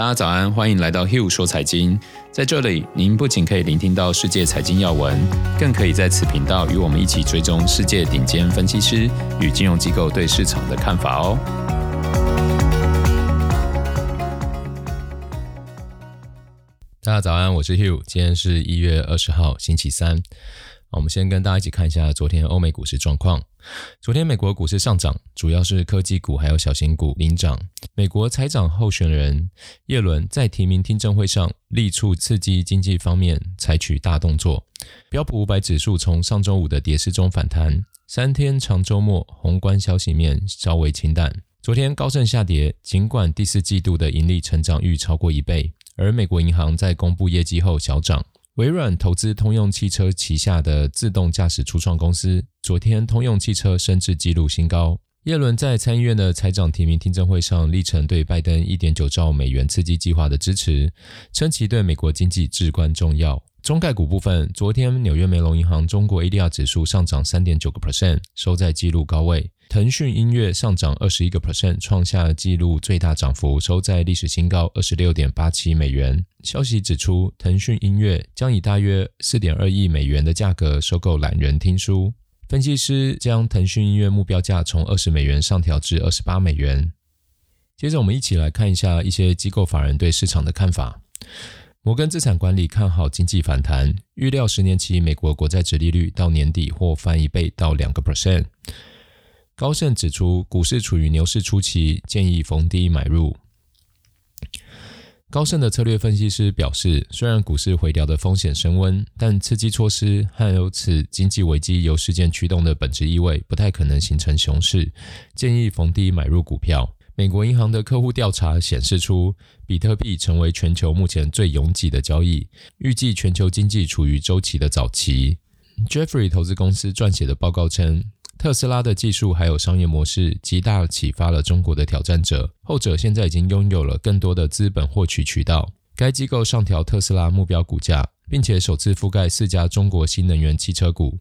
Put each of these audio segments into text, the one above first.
大家早安，欢迎来到 Hugh 说财经。在这里，您不仅可以聆听到世界财经要闻，更可以在此频道与我们一起追踪世界顶尖分析师与金融机构对市场的看法哦。大家早安，我是 Hugh，今天是一月二十号，星期三。我们先跟大家一起看一下昨天欧美股市状况。昨天美国股市上涨，主要是科技股还有小型股领涨。美国财长候选人耶伦在提名听证会上力促刺激经济方面采取大动作。标普五百指数从上周五的跌势中反弹，三天长周末宏观消息面稍微清淡。昨天高盛下跌，尽管第四季度的盈利成长率超过一倍，而美国银行在公布业绩后小涨。微软投资通用汽车旗下的自动驾驶初创公司，昨天通用汽车升至纪录新高。耶伦在参议院的财长提名听证会上力陈对拜登一点九兆美元刺激计划的支持，称其对美国经济至关重要。中概股部分，昨天纽约梅隆银行中国 ADR 指数上涨三点九个 percent，收在纪录高位。腾讯音乐上涨二十一个 percent，创下纪录最大涨幅，收在历史新高二十六点八七美元。消息指出，腾讯音乐将以大约四点二亿美元的价格收购懒人听书。分析师将腾讯音乐目标价从二十美元上调至二十八美元。接着，我们一起来看一下一些机构法人对市场的看法。摩根资产管理看好经济反弹，预料十年期美国国债殖利率到年底或翻一倍到两个 percent。高盛指出，股市处于牛市初期，建议逢低买入。高盛的策略分析师表示，虽然股市回调的风险升温，但刺激措施和由此经济危机由事件驱动的本质意味不太可能形成熊市，建议逢低买入股票。美国银行的客户调查显示出，比特币成为全球目前最拥挤的交易，预计全球经济处于周期的早期。Jeffrey 投资公司撰写的报告称，特斯拉的技术还有商业模式极大启发了中国的挑战者，后者现在已经拥有了更多的资本获取渠道。该机构上调特斯拉目标股价，并且首次覆盖四家中国新能源汽车股，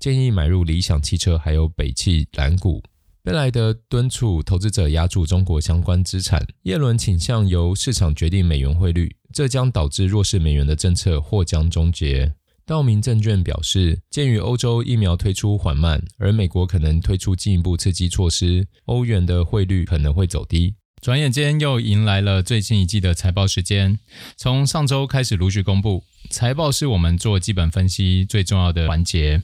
建议买入理想汽车还有北汽蓝股。贝莱德敦促投资者押注中国相关资产。耶伦倾向由市场决定美元汇率，这将导致弱势美元的政策或将终结。道明证券表示，鉴于欧洲疫苗推出缓慢，而美国可能推出进一步刺激措施，欧元的汇率可能会走低。转眼间又迎来了最新一季的财报时间，从上周开始陆续公布。财报是我们做基本分析最重要的环节，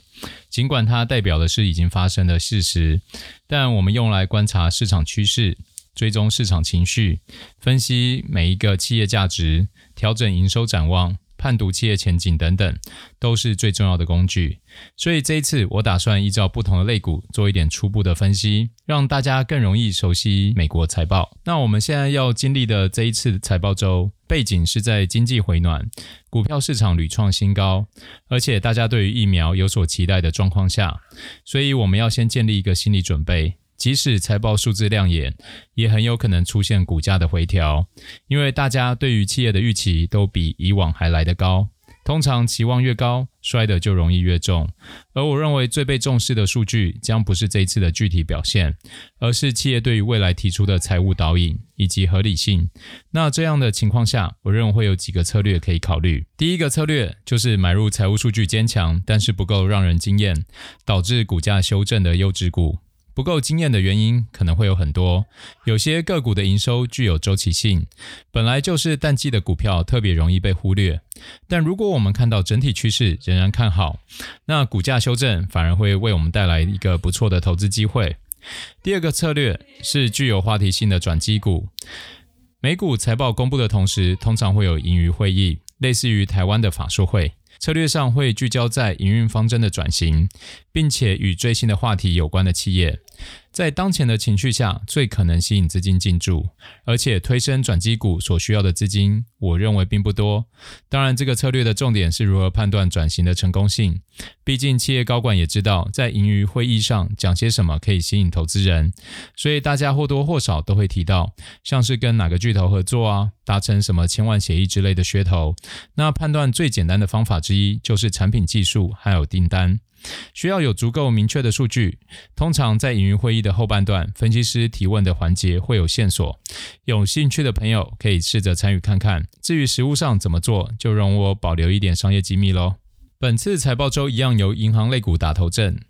尽管它代表的是已经发生的事实，但我们用来观察市场趋势、追踪市场情绪、分析每一个企业价值、调整营收展望。判读企业前景等等，都是最重要的工具。所以这一次，我打算依照不同的类股做一点初步的分析，让大家更容易熟悉美国财报。那我们现在要经历的这一次财报周，背景是在经济回暖、股票市场屡创新高，而且大家对于疫苗有所期待的状况下，所以我们要先建立一个心理准备。即使财报数字亮眼，也很有可能出现股价的回调，因为大家对于企业的预期都比以往还来得高。通常期望越高，摔得就容易越重。而我认为最被重视的数据将不是这一次的具体表现，而是企业对于未来提出的财务导引以及合理性。那这样的情况下，我认为会有几个策略可以考虑。第一个策略就是买入财务数据坚强，但是不够让人惊艳，导致股价修正的优质股。不够惊艳的原因可能会有很多，有些个股的营收具有周期性，本来就是淡季的股票特别容易被忽略。但如果我们看到整体趋势仍然看好，那股价修正反而会为我们带来一个不错的投资机会。第二个策略是具有话题性的转机股。美股财报公布的同时，通常会有盈余会议，类似于台湾的法说会。策略上会聚焦在营运方针的转型，并且与最新的话题有关的企业。在当前的情绪下，最可能吸引资金进驻，而且推升转机股所需要的资金，我认为并不多。当然，这个策略的重点是如何判断转型的成功性。毕竟，企业高管也知道，在盈余会议上讲些什么可以吸引投资人，所以大家或多或少都会提到，像是跟哪个巨头合作啊，达成什么千万协议之类的噱头。那判断最简单的方法之一，就是产品技术还有订单。需要有足够明确的数据。通常在营运会议的后半段，分析师提问的环节会有线索。有兴趣的朋友可以试着参与看看。至于实务上怎么做，就容我保留一点商业机密喽。本次财报周一样由银行类股打头阵。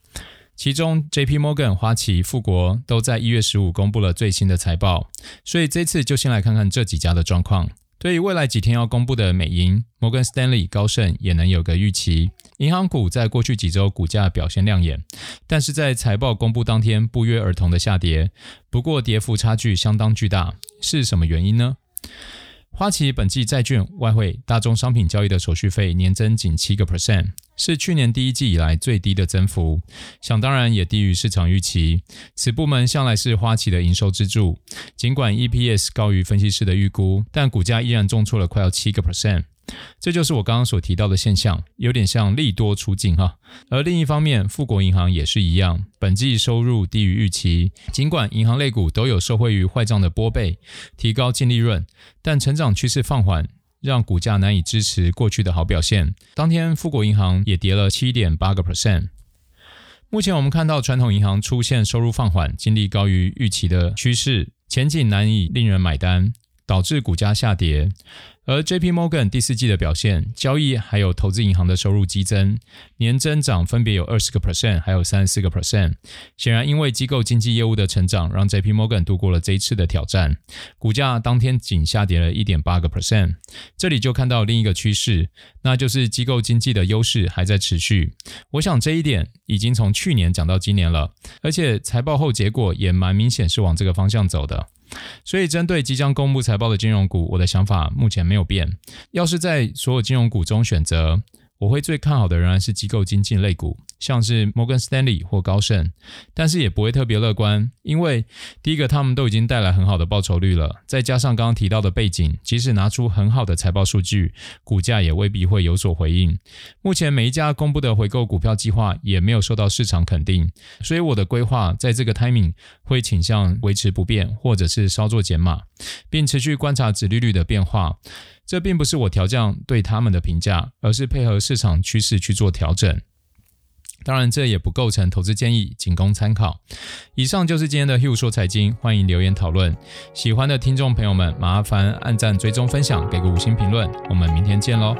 其中，J.P. Morgan、花旗、富国都在一月十五公布了最新的财报，所以这次就先来看看这几家的状况。对于未来几天要公布的美银、摩根士丹利、高盛也能有个预期。银行股在过去几周股价表现亮眼，但是在财报公布当天不约而同的下跌，不过跌幅差距相当巨大，是什么原因呢？花旗本季债券、外汇、大宗商品交易的手续费年增仅七个 percent，是去年第一季以来最低的增幅，想当然也低于市场预期。此部门向来是花旗的营收支柱，尽管 EPS 高于分析师的预估，但股价依然重挫了快要七个 percent。这就是我刚刚所提到的现象，有点像利多出尽哈。而另一方面，富国银行也是一样，本季收入低于预期。尽管银行类股都有受惠于坏账的拨备，提高净利润，但成长趋势放缓，让股价难以支持过去的好表现。当天，富国银行也跌了七点八个 percent。目前我们看到传统银行出现收入放缓、经历高于预期的趋势，前景难以令人买单，导致股价下跌。而 J.P. Morgan 第四季的表现，交易还有投资银行的收入激增，年增长分别有二十个 percent，还有三十四个 percent。显然，因为机构经纪业务的成长，让 J.P. Morgan 度过了这一次的挑战。股价当天仅下跌了一点八个 percent。这里就看到另一个趋势，那就是机构经纪的优势还在持续。我想这一点已经从去年讲到今年了，而且财报后结果也蛮明显是往这个方向走的。所以，针对即将公布财报的金融股，我的想法目前没有变。要是在所有金融股中选择，我会最看好的仍然是机构经纪类股。像是摩根士丹利或高盛，但是也不会特别乐观，因为第一个他们都已经带来很好的报酬率了，再加上刚刚提到的背景，即使拿出很好的财报数据，股价也未必会有所回应。目前每一家公布的回购股票计划也没有受到市场肯定，所以我的规划在这个 timing 会倾向维持不变，或者是稍作减码，并持续观察指利率的变化。这并不是我调降对他们的评价，而是配合市场趋势去做调整。当然，这也不构成投资建议，仅供参考。以上就是今天的 Hugh 说财经，欢迎留言讨论。喜欢的听众朋友们，麻烦按赞、追踪、分享，给个五星评论。我们明天见喽！